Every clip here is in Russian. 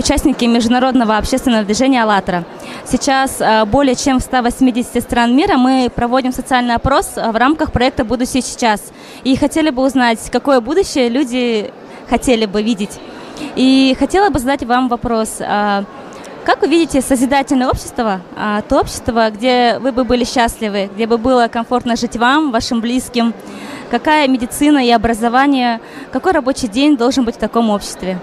участники международного общественного движения «АЛЛАТРА». Сейчас э, более чем в 180 стран мира мы проводим социальный опрос в рамках проекта «Будущее сейчас». И хотели бы узнать, какое будущее люди хотели бы видеть. И хотела бы задать вам вопрос. А, как вы видите созидательное общество, то общество, где вы бы были счастливы, где бы было комфортно жить вам, вашим близким? Какая медицина и образование, какой рабочий день должен быть в таком обществе?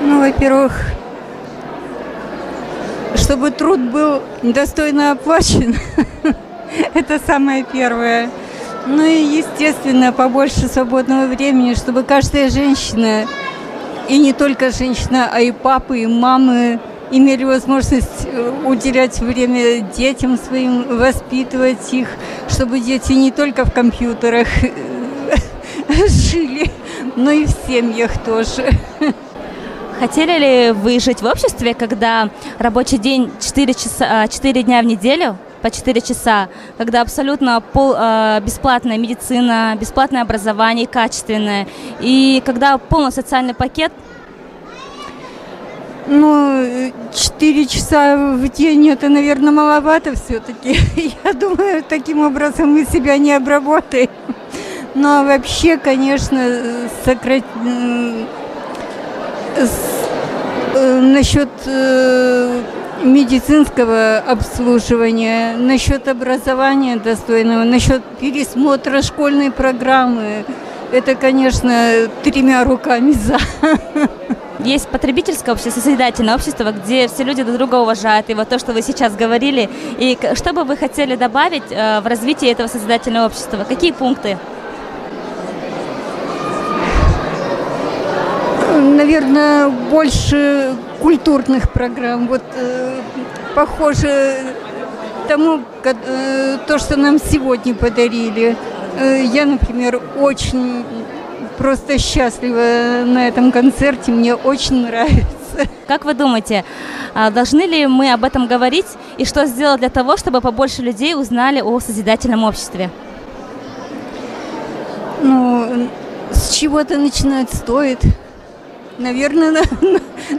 Ну, во-первых, чтобы труд был достойно оплачен, это самое первое. Ну и, естественно, побольше свободного времени, чтобы каждая женщина, и не только женщина, а и папы, и мамы, имели возможность э, уделять время детям своим, воспитывать их, чтобы дети не только в компьютерах э, жили, но и в семьях тоже. Хотели ли вы жить в обществе, когда рабочий день 4, часа, 4 дня в неделю, по 4 часа, когда абсолютно пол, э, бесплатная медицина, бесплатное образование, качественное, и когда полный социальный пакет. Ну, 4 часа в день это, наверное, маловато все-таки. Я думаю, таким образом мы себя не обработаем. Но вообще, конечно, сократить насчет э, медицинского обслуживания, насчет образования достойного, насчет пересмотра школьной программы. Это, конечно, тремя руками за. Есть потребительское общество, созидательное общество, где все люди друг друга уважают. И вот то, что вы сейчас говорили. И что бы вы хотели добавить э, в развитие этого созидательного общества? Какие пункты? Наверное, больше культурных программ. Вот э, похоже тому, э, то, что нам сегодня подарили. Э, я, например, очень просто счастлива на этом концерте. Мне очень нравится. Как вы думаете, а должны ли мы об этом говорить и что сделать для того, чтобы побольше людей узнали о созидательном обществе? Ну, с чего-то начинать стоит. Наверное,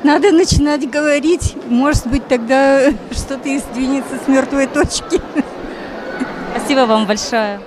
надо начинать говорить. Может быть, тогда что-то и сдвинется с мертвой точки. Спасибо вам большое.